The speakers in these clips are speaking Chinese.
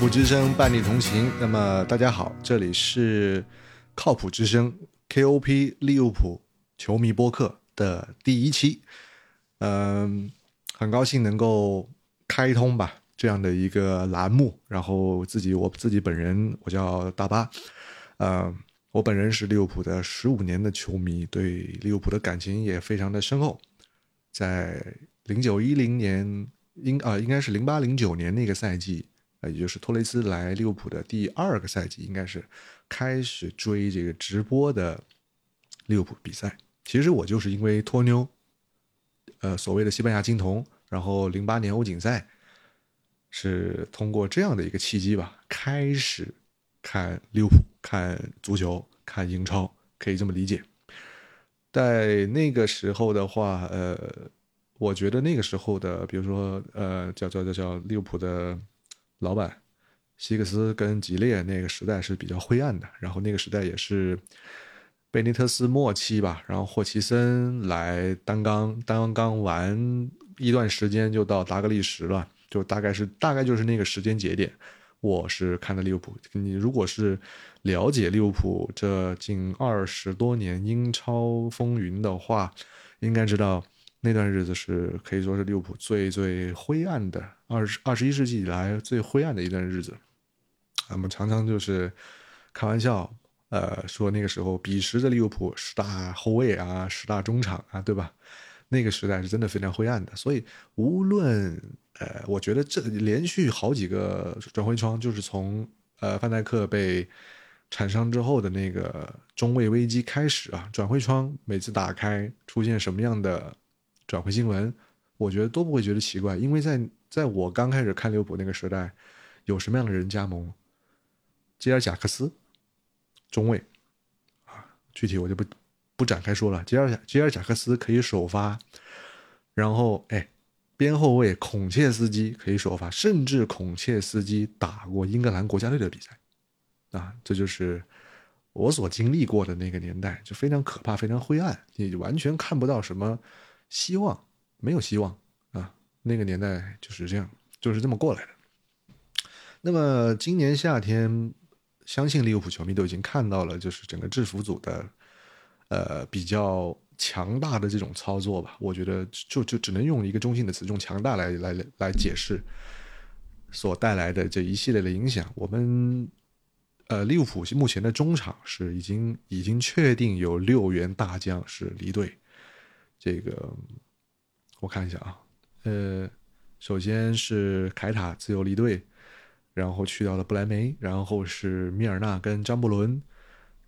谱之声伴你同行。那么大家好，这里是靠谱之声 KOP 利物浦球迷播客的第一期。嗯，很高兴能够开通吧这样的一个栏目。然后自己我自己本人我叫大巴，呃，我本人是利物浦的十五年的球迷，对利物浦的感情也非常的深厚。在零九一零年，应啊应该是零八零九年那个赛季。呃，也就是托雷斯来利物浦的第二个赛季，应该是开始追这个直播的利物浦比赛。其实我就是因为托妞，呃，所谓的西班牙金童，然后零八年欧锦赛是通过这样的一个契机吧，开始看利物浦、看足球、看英超，可以这么理解。在那个时候的话，呃，我觉得那个时候的，比如说，呃，叫叫叫叫利物浦的。老板，希克斯跟吉列那个时代是比较灰暗的，然后那个时代也是贝尼特斯末期吧，然后霍奇森来担纲，担纲完一段时间就到达格利什了，就大概是大概就是那个时间节点，我是看的利物浦。你如果是了解利物浦这近二十多年英超风云的话，应该知道。那段日子是可以说是利物浦最最灰暗的二十二十一世纪以来最灰暗的一段日子。我们常常就是开玩笑，呃，说那个时候彼时的利物浦十大后卫啊，十大中场啊，对吧？那个时代是真的非常灰暗的。所以无论呃，我觉得这连续好几个转会窗，就是从呃范戴克被铲伤之后的那个中卫危机开始啊，转会窗每次打开出现什么样的。转会新闻，我觉得都不会觉得奇怪，因为在在我刚开始看利物浦那个时代，有什么样的人加盟？吉尔贾克斯，中卫，啊，具体我就不不展开说了。吉尔吉尔贾克斯可以首发，然后哎，边后卫孔切斯基可以首发，甚至孔切斯基打过英格兰国家队的比赛，啊，这就是我所经历过的那个年代，就非常可怕，非常灰暗，你完全看不到什么。希望没有希望啊！那个年代就是这样，就是这么过来的。那么今年夏天，相信利物浦球迷都已经看到了，就是整个制服组的呃比较强大的这种操作吧。我觉得就就只能用一个中性的词，用强大来来来解释所带来的这一系列的影响。我们呃利物浦目前的中场是已经已经确定有六员大将是离队。这个我看一下啊，呃，首先是凯塔自由离队，然后去掉了布莱梅，然后是米尔纳跟张伯伦，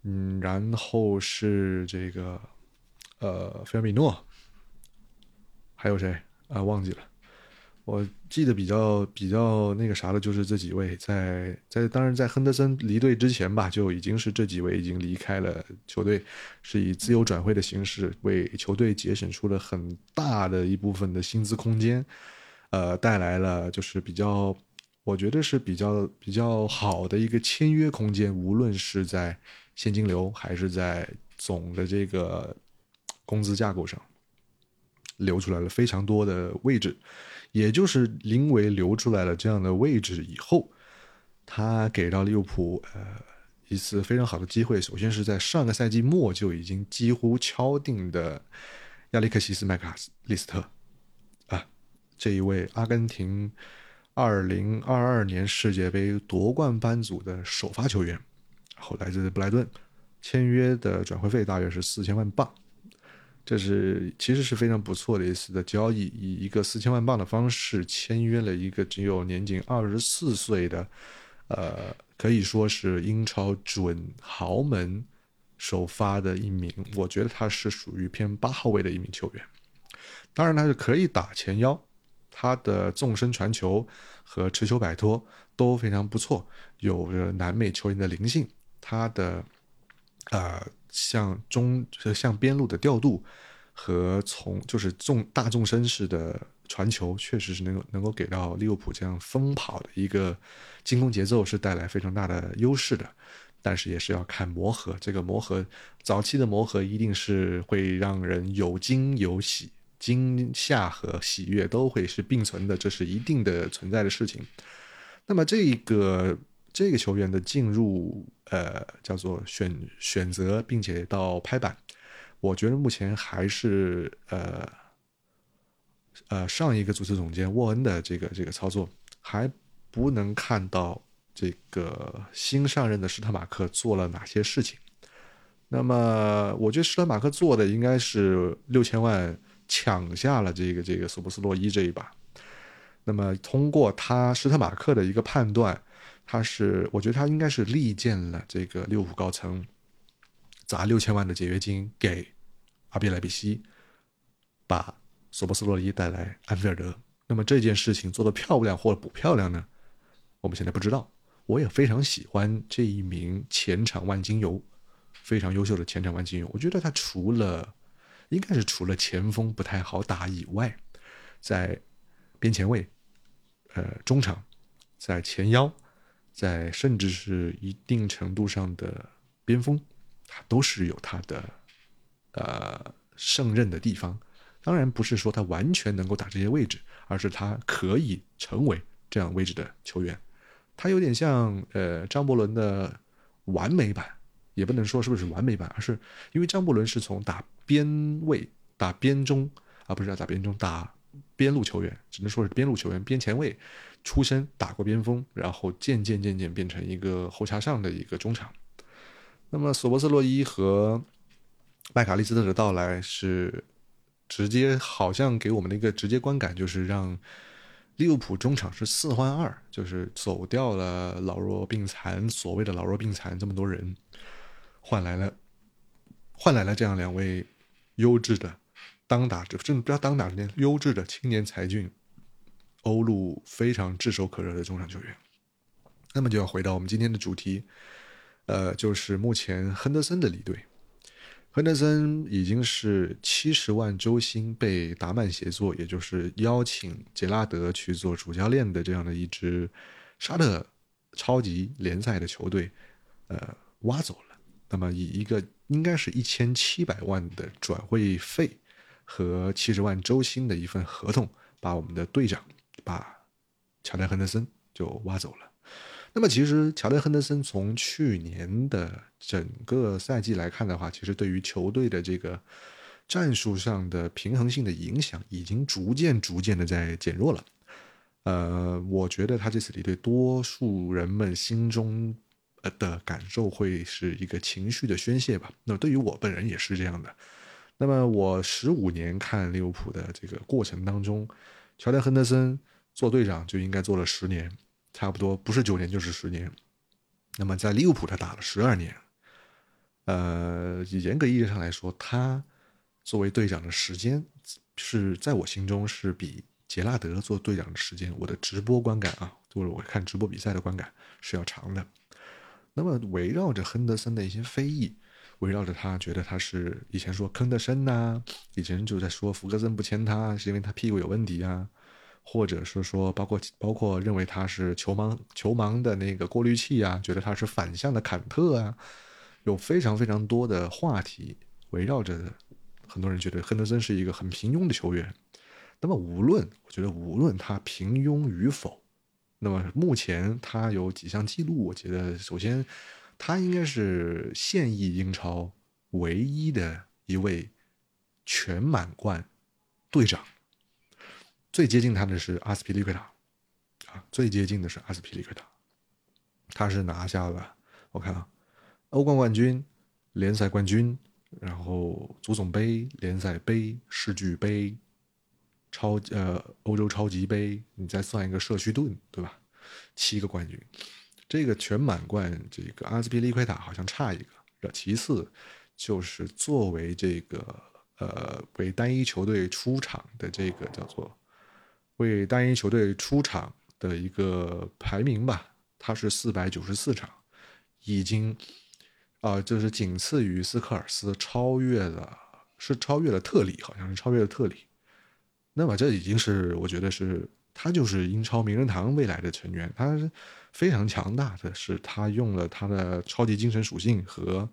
嗯，然后是这个呃菲尔米诺，还有谁啊？忘记了。我记得比较比较那个啥的，就是这几位在在，当然在亨德森离队之前吧，就已经是这几位已经离开了球队，是以自由转会的形式为球队节省出了很大的一部分的薪资空间，呃，带来了就是比较，我觉得是比较比较好的一个签约空间，无论是在现金流还是在总的这个工资架构上，留出来了非常多的位置。也就是林维留出来了这样的位置以后，他给到利物浦呃一次非常好的机会。首先是在上个赛季末就已经几乎敲定的亚历克西斯麦卡斯利斯特啊，这一位阿根廷二零二二年世界杯夺冠班组的首发球员，后来自布莱顿，签约的转会费大约是四千万镑。这是其实是非常不错的一次的交易，以一个四千万镑的方式签约了一个只有年仅二十四岁的，呃，可以说是英超准豪门首发的一名，我觉得他是属于偏八号位的一名球员。当然他是可以打前腰，他的纵深传球和持球摆脱都非常不错，有着南美球员的灵性，他的，呃。向中向边路的调度和从就是重大纵深式的传球，确实是能够能够给到利物浦这样疯跑的一个进攻节奏是带来非常大的优势的，但是也是要看磨合，这个磨合早期的磨合一定是会让人有惊有喜，惊吓和喜悦都会是并存的，这是一定的存在的事情。那么这个这个球员的进入，呃，叫做选选择，并且到拍板，我觉得目前还是呃呃上一个足球总监沃恩的这个这个操作，还不能看到这个新上任的施特马克做了哪些事情。那么，我觉得施特马克做的应该是六千万抢下了这个这个索博斯洛伊这一把。那么，通过他施特马克的一个判断，他是我觉得他应该是力荐了这个利物浦高层，砸六千万的解约金给阿比莱比锡，把索博斯洛伊带来安菲尔德。那么这件事情做得漂亮或者不漂亮呢？我们现在不知道。我也非常喜欢这一名前场万金油。非常优秀的前场万金油，我觉得他除了应该是除了前锋不太好打以外，在边前卫、呃中场、在前腰、在甚至是一定程度上的边锋，他都是有他的呃胜任的地方。当然不是说他完全能够打这些位置，而是他可以成为这样位置的球员。他有点像呃张伯伦的完美版。也不能说是不是完美版，而是因为张伯伦是从打边位、打边中，而不是要打边中打边路球员，只能说是边路球员、边前卫出身，打过边锋，然后渐渐渐渐变成一个后插上的一个中场。那么索博斯洛伊和麦卡利斯特的到来是直接，好像给我们的一个直接观感就是让利物浦中场是四换二，就是走掉了老弱病残，所谓的老弱病残这么多人。换来了，换来了这样两位优质的当打者，甚至不要当打之年优质的青年才俊，欧陆非常炙手可热的中场球员。那么就要回到我们今天的主题，呃，就是目前亨德森的离队。亨德森已经是七十万周薪被达曼协作，也就是邀请杰拉德去做主教练的这样的一支沙特超级联赛的球队，呃，挖走了。那么以一个应该是一千七百万的转会费和七十万周薪的一份合同，把我们的队长把乔丹·亨德森就挖走了。那么其实乔丹·亨德森从去年的整个赛季来看的话，其实对于球队的这个战术上的平衡性的影响已经逐渐逐渐的在减弱了。呃，我觉得他这次离队，多数人们心中。呃的感受会是一个情绪的宣泄吧。那么对于我本人也是这样的。那么我十五年看利物浦的这个过程当中，乔丹·亨德森做队长就应该做了十年，差不多不是九年就是十年。那么在利物浦他打了十二年，呃，严格意义上来说，他作为队长的时间是在我心中是比杰拉德做队长的时间，我的直播观感啊，就是我看直播比赛的观感是要长的。那么围绕着亨德森的一些非议，围绕着他觉得他是以前说坑得深呐，以前就在说福格森不签他是因为他屁股有问题啊，或者是说包括包括认为他是球盲球盲的那个过滤器啊，觉得他是反向的坎特啊，有非常非常多的话题围绕着，很多人觉得亨德森是一个很平庸的球员。那么无论我觉得无论他平庸与否。那么目前他有几项记录？我觉得首先，他应该是现役英超唯一的一位全满贯队长。最接近他的是阿斯皮利奎塔，啊，最接近的是阿斯皮利奎塔。他是拿下了，我看啊，欧冠冠军、联赛冠军，然后足总杯、联赛杯、世俱杯。超呃，欧洲超级杯，你再算一个社区盾，对吧？七个冠军，这个全满贯，这个阿斯皮利奎塔好像差一个。其次就是作为这个呃为单一球队出场的这个叫做为单一球队出场的一个排名吧，他是四百九十四场，已经啊就是仅次于斯科尔斯，超越了是超越了特里，好像是超越了特里。那么这已经是我觉得是他就是英超名人堂未来的成员，他非常强大的是他用了他的超级精神属性和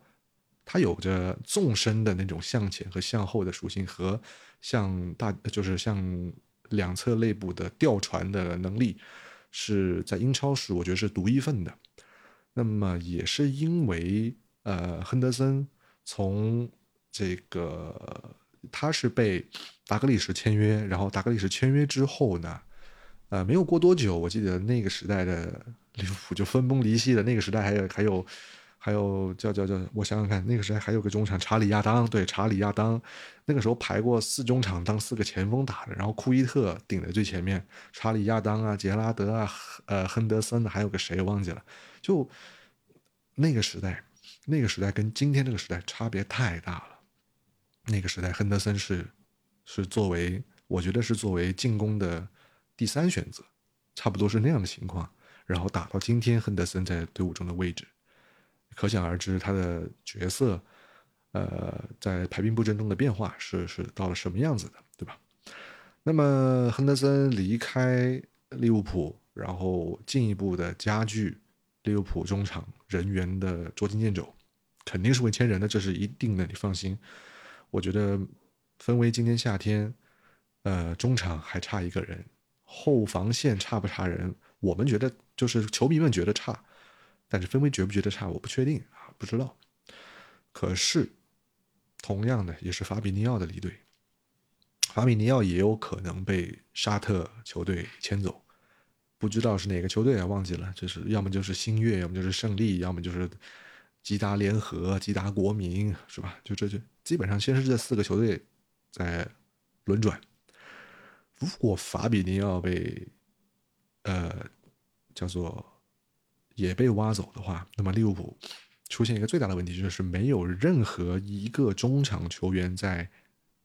他有着纵深的那种向前和向后的属性和向大就是向两侧内部的吊传的能力，是在英超是我觉得是独一份的。那么也是因为呃，亨德森从这个他是被达格利什签约，然后达格利什签约之后呢，呃，没有过多久，我记得那个时代的利物浦就分崩离析了。那个时代还有还有。还有叫叫叫，我想想看，那个时代还有个中场查理亚当，对查理亚当，那个时候排过四中场当四个前锋打的，然后库伊特顶在最前面，查理亚当啊，杰拉德啊，呃，亨德森还有个谁忘记了，就那个时代，那个时代跟今天这个时代差别太大了。那个时代，亨德森是是作为，我觉得是作为进攻的第三选择，差不多是那样的情况，然后打到今天，亨德森在队伍中的位置。可想而知，他的角色，呃，在排兵布阵中的变化是是到了什么样子的，对吧？那么亨德森离开利物浦，然后进一步的加剧利物浦中场人员的捉襟见肘，肯定是会签人的，这是一定的，你放心。我觉得分为今年夏天，呃，中场还差一个人，后防线差不差人？我们觉得就是球迷们觉得差。但是分威觉不觉得差？我不确定啊，不知道。可是，同样的也是法比尼奥的离队，法比尼奥也有可能被沙特球队牵走，不知道是哪个球队啊，忘记了。就是要么就是星月，要么就是胜利，要么就是吉达联合、吉达国民，是吧？就这就基本上先是这四个球队在轮转。如果法比尼奥被呃叫做。也被挖走的话，那么利物浦出现一个最大的问题，就是没有任何一个中场球员在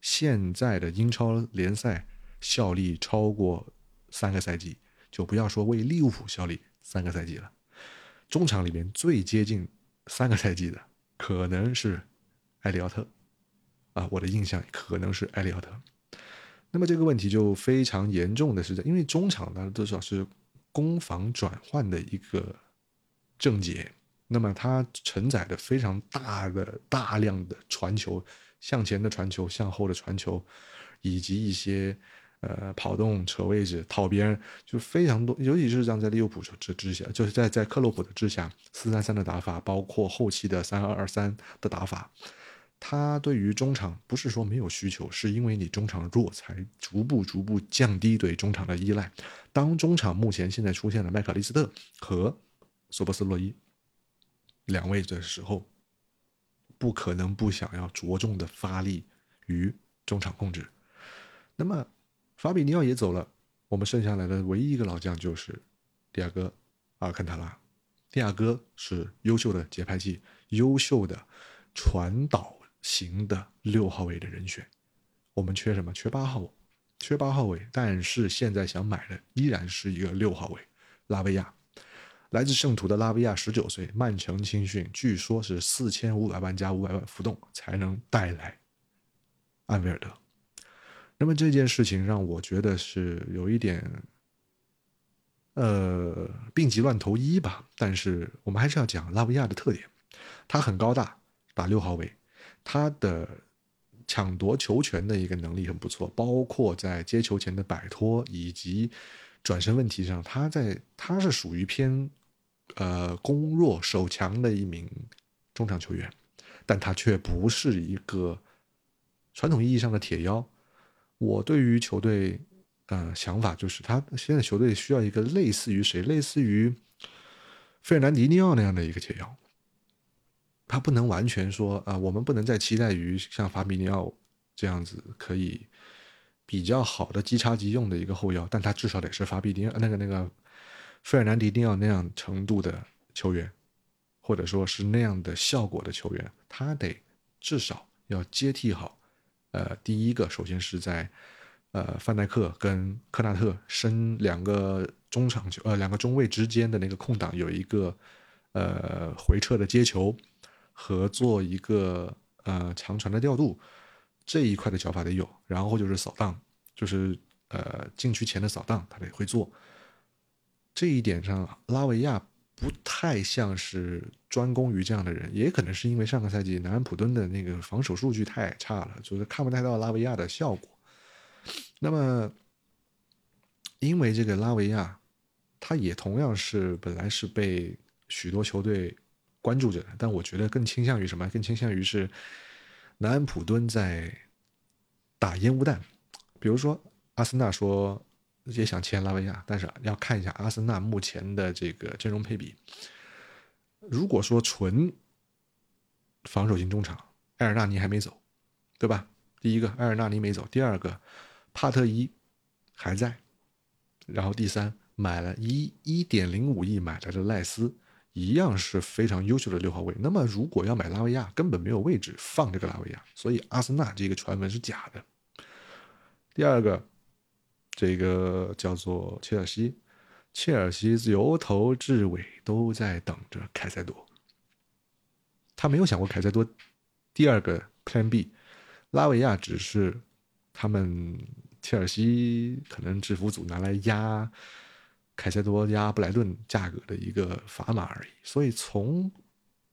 现在的英超联赛效力超过三个赛季，就不要说为利物浦效力三个赛季了。中场里面最接近三个赛季的，可能是埃里奥特啊，我的印象可能是埃里奥特。那么这个问题就非常严重的是，因为中场呢，多少是攻防转换的一个。症结，那么它承载的非常大的大量的传球，向前的传球，向后的传球，以及一些呃跑动、扯位置、套边，就非常多。尤其是像在利物浦之之下，就是在在克洛普的之下，四三三的打法，包括后期的三二二三的打法，他对于中场不是说没有需求，是因为你中场弱，才逐步逐步降低对中场的依赖。当中场目前现在出现了麦克利斯特和。索博斯洛伊两位的时候，不可能不想要着重的发力于中场控制。那么法比尼奥也走了，我们剩下来的唯一一个老将就是迪亚哥阿尔坎塔拉。迪亚哥是优秀的节拍器，优秀的传导型的六号位的人选。我们缺什么？缺八号位，缺八号位。但是现在想买的依然是一个六号位，拉维亚。来自圣徒的拉维亚，十九岁，曼城青训，据说是四千五百万加五百万浮动才能带来安维尔德。那么这件事情让我觉得是有一点，呃，病急乱投医吧。但是我们还是要讲拉维亚的特点，他很高大，打六号位，他的抢夺球权的一个能力很不错，包括在接球前的摆脱以及转身问题上，他在他是属于偏。呃，攻弱守强的一名中场球员，但他却不是一个传统意义上的铁腰。我对于球队呃想法就是，他现在球队需要一个类似于谁，类似于费尔南迪尼奥那样的一个铁腰。他不能完全说啊，我们不能再期待于像法比尼奥这样子可以比较好的即插即用的一个后腰，但他至少得是法比尼奥那个那个。费尔南迪尼奥那样程度的球员，或者说是那样的效果的球员，他得至少要接替好。呃，第一个首先是在呃范戴克跟科纳特升两个中场球呃两个中卫之间的那个空档有一个呃回撤的接球和做一个呃长传的调度这一块的脚法得有，然后就是扫荡，就是呃禁区前的扫荡他得会做。这一点上，拉维亚不太像是专攻于这样的人，也可能是因为上个赛季南安普敦的那个防守数据太差了，就是看不太到拉维亚的效果。那么，因为这个拉维亚，他也同样是本来是被许多球队关注着，但我觉得更倾向于什么？更倾向于是南安普敦在打烟雾弹。比如说，阿森纳说也想签拉维亚，但是要看一下阿森纳目前的这个阵容配比。如果说纯防守型中场，埃尔纳尼还没走，对吧？第一个埃尔纳尼没走，第二个帕特伊还在，然后第三买了一一点零五亿买来的赖斯，一样是非常优秀的六号位。那么如果要买拉维亚，根本没有位置放这个拉维亚，所以阿森纳这个传闻是假的。第二个，这个叫做切尔西。切尔西由头至尾都在等着凯塞多，他没有想过凯塞多第二个 Plan B，拉维亚只是他们切尔西可能制服组拿来压凯塞多、加布莱顿价格的一个砝码而已。所以从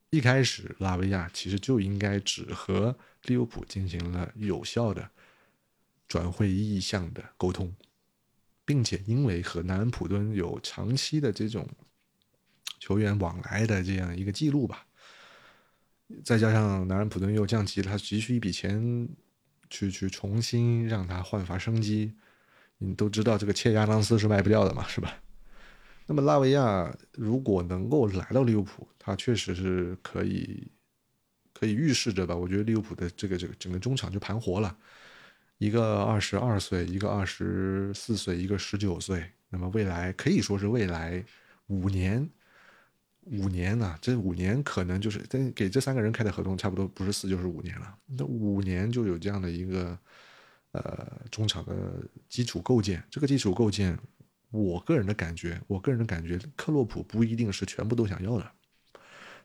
一开始，拉维亚其实就应该只和利物浦进行了有效的转会意向的沟通。并且因为和南安普敦有长期的这种球员往来的这样一个记录吧，再加上南安普敦又降级，他急需一笔钱去去重新让他焕发生机。你都知道这个切亚当斯是卖不掉的嘛，是吧？那么拉维亚如果能够来到利物浦，他确实是可以可以预示着吧？我觉得利物浦的这个这个整个中场就盘活了。一个二十二岁，一个二十四岁，一个十九岁。那么未来可以说是未来五年，五年呢？这五年可能就是给给这三个人开的合同，差不多不是四就是五年了。那五年就有这样的一个呃中场的基础构建。这个基础构建，我个人的感觉，我个人的感觉，克洛普不一定是全部都想要的。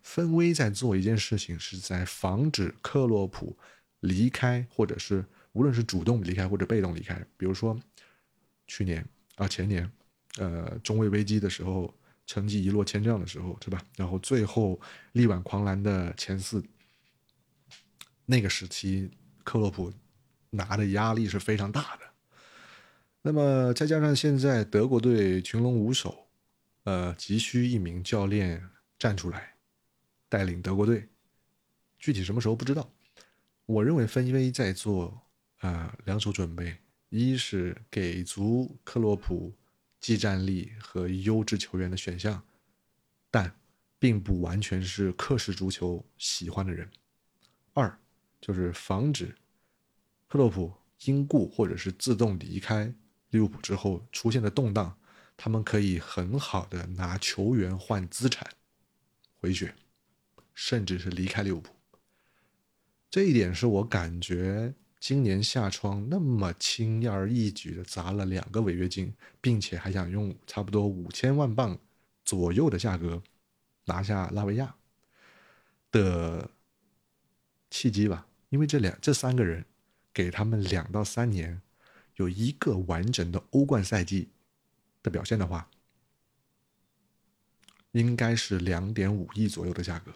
芬威在做一件事情，是在防止克洛普离开，或者是。无论是主动离开或者被动离开，比如说去年啊前年，呃中卫危机的时候，成绩一落千丈的时候，是吧？然后最后力挽狂澜的前四，那个时期克洛普拿的压力是非常大的。那么再加上现在德国队群龙无首，呃急需一名教练站出来带领德国队，具体什么时候不知道。我认为芬威在做。啊，两手准备，一是给足克洛普技战力和优质球员的选项，但并不完全是克式足球喜欢的人；二就是防止克洛普因故或者是自动离开利物浦之后出现的动荡，他们可以很好的拿球员换资产回血，甚至是离开利物浦。这一点是我感觉。今年夏窗那么轻而易举的砸了两个违约金，并且还想用差不多五千万镑左右的价格拿下拉维亚的契机吧？因为这两这三个人给他们两到三年有一个完整的欧冠赛季的表现的话，应该是两点五亿左右的价格，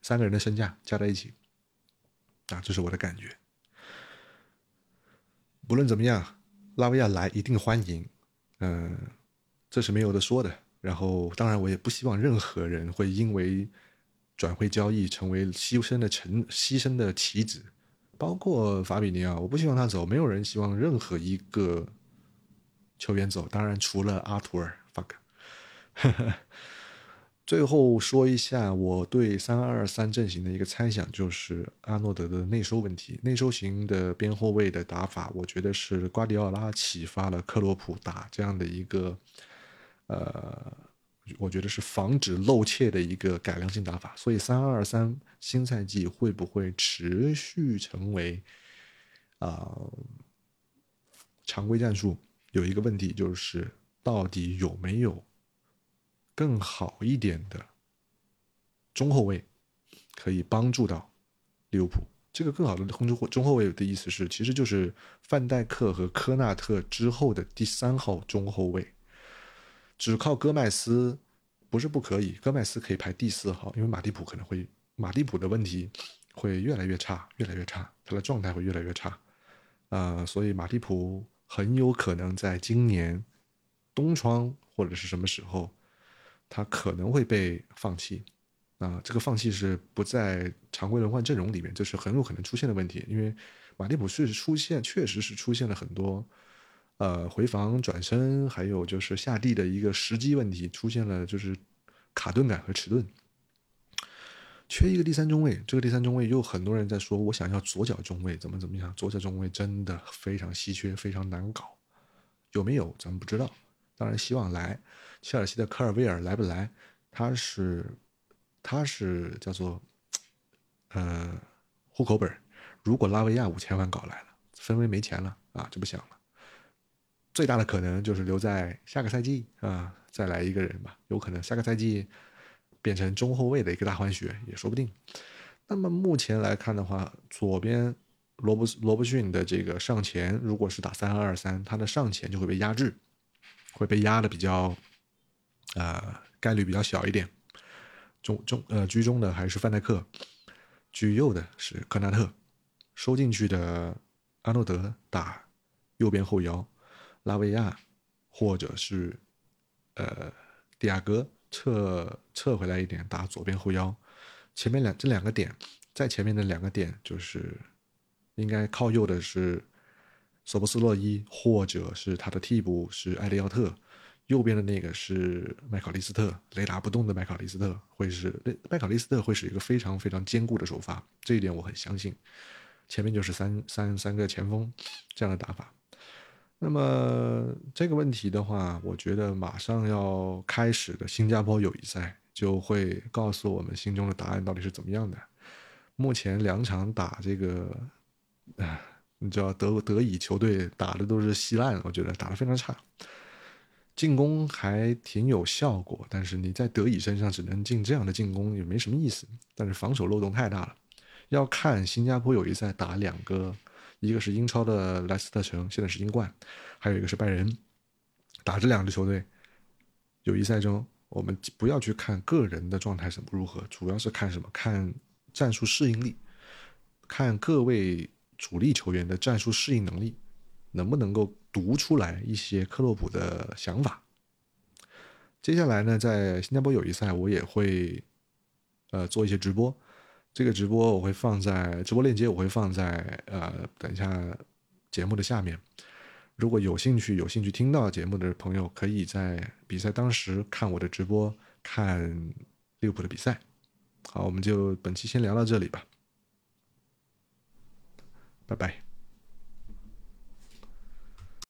三个人的身价加在一起，啊，这是我的感觉。不论怎么样，拉维亚来一定欢迎，嗯，这是没有的说的。然后，当然我也不希望任何人会因为转会交易成为牺牲的成牺牲的棋子，包括法比尼奥，我不希望他走。没有人希望任何一个球员走，当然除了阿图尔，fuck。最后说一下我对三二三阵型的一个猜想，就是阿诺德的内收问题。内收型的边后卫的打法，我觉得是瓜迪奥拉启发了克洛普打这样的一个，呃，我觉得是防止漏切的一个改良性打法。所以三二三新赛季会不会持续成为啊常规战术？有一个问题就是到底有没有？更好一点的中后卫可以帮助到利物浦。这个更好的中中中后卫的意思是，其实就是范戴克和科纳特之后的第三号中后卫。只靠戈麦斯不是不可以，戈麦斯可以排第四号，因为马蒂普可能会马蒂普的问题会越来越差，越来越差，他的状态会越来越差。啊，所以马蒂普很有可能在今年冬窗或者是什么时候，他可能会被放弃。啊，这个放弃是不在常规轮换阵容里面，就是很有可能出现的问题。因为马蒂普是出现，确实是出现了很多，呃，回防、转身，还有就是下地的一个时机问题，出现了就是卡顿感和迟钝。缺一个第三中卫，这个第三中卫又很多人在说，我想要左脚中卫，怎么怎么样？左脚中卫真的非常稀缺，非常难搞，有没有咱们不知道。当然希望来，切尔西的科尔维尔来不来？他是。他是叫做，呃，户口本如果拉维亚五千万搞来了，分威没钱了啊，就不想了。最大的可能就是留在下个赛季啊，再来一个人吧，有可能下个赛季变成中后卫的一个大换血也说不定。那么目前来看的话，左边罗伯罗伯逊的这个上前，如果是打三二三，他的上前就会被压制，会被压的比较，呃，概率比较小一点。中中呃居中的还是范戴克，居右的是科纳特，收进去的阿诺德打右边后腰，拉维亚或者是呃蒂亚戈撤撤回来一点打左边后腰，前面两这两个点在前面的两个点就是应该靠右的是索博斯洛伊或者是他的替补是埃利奥特。右边的那个是麦考利斯特，雷打不动的麦考利斯特会是麦考利斯特会是一个非常非常坚固的首发，这一点我很相信。前面就是三三三个前锋这样的打法。那么这个问题的话，我觉得马上要开始的新加坡友谊赛就会告诉我们心中的答案到底是怎么样的。目前两场打这个，啊，你知道德德乙球队打的都是稀烂，我觉得打的非常差。进攻还挺有效果，但是你在德乙身上只能进这样的进攻也没什么意思。但是防守漏洞太大了，要看新加坡友谊赛打两个，一个是英超的莱斯特城，现在是英冠，还有一个是拜仁，打这两支球队，友谊赛中我们不要去看个人的状态怎么如何，主要是看什么？看战术适应力，看各位主力球员的战术适应能力。能不能够读出来一些克洛普的想法？接下来呢，在新加坡友谊赛，我也会呃做一些直播。这个直播我会放在直播链接，我会放在呃等一下节目的下面。如果有兴趣有兴趣听到节目的朋友，可以在比赛当时看我的直播，看利物浦的比赛。好，我们就本期先聊到这里吧，拜拜。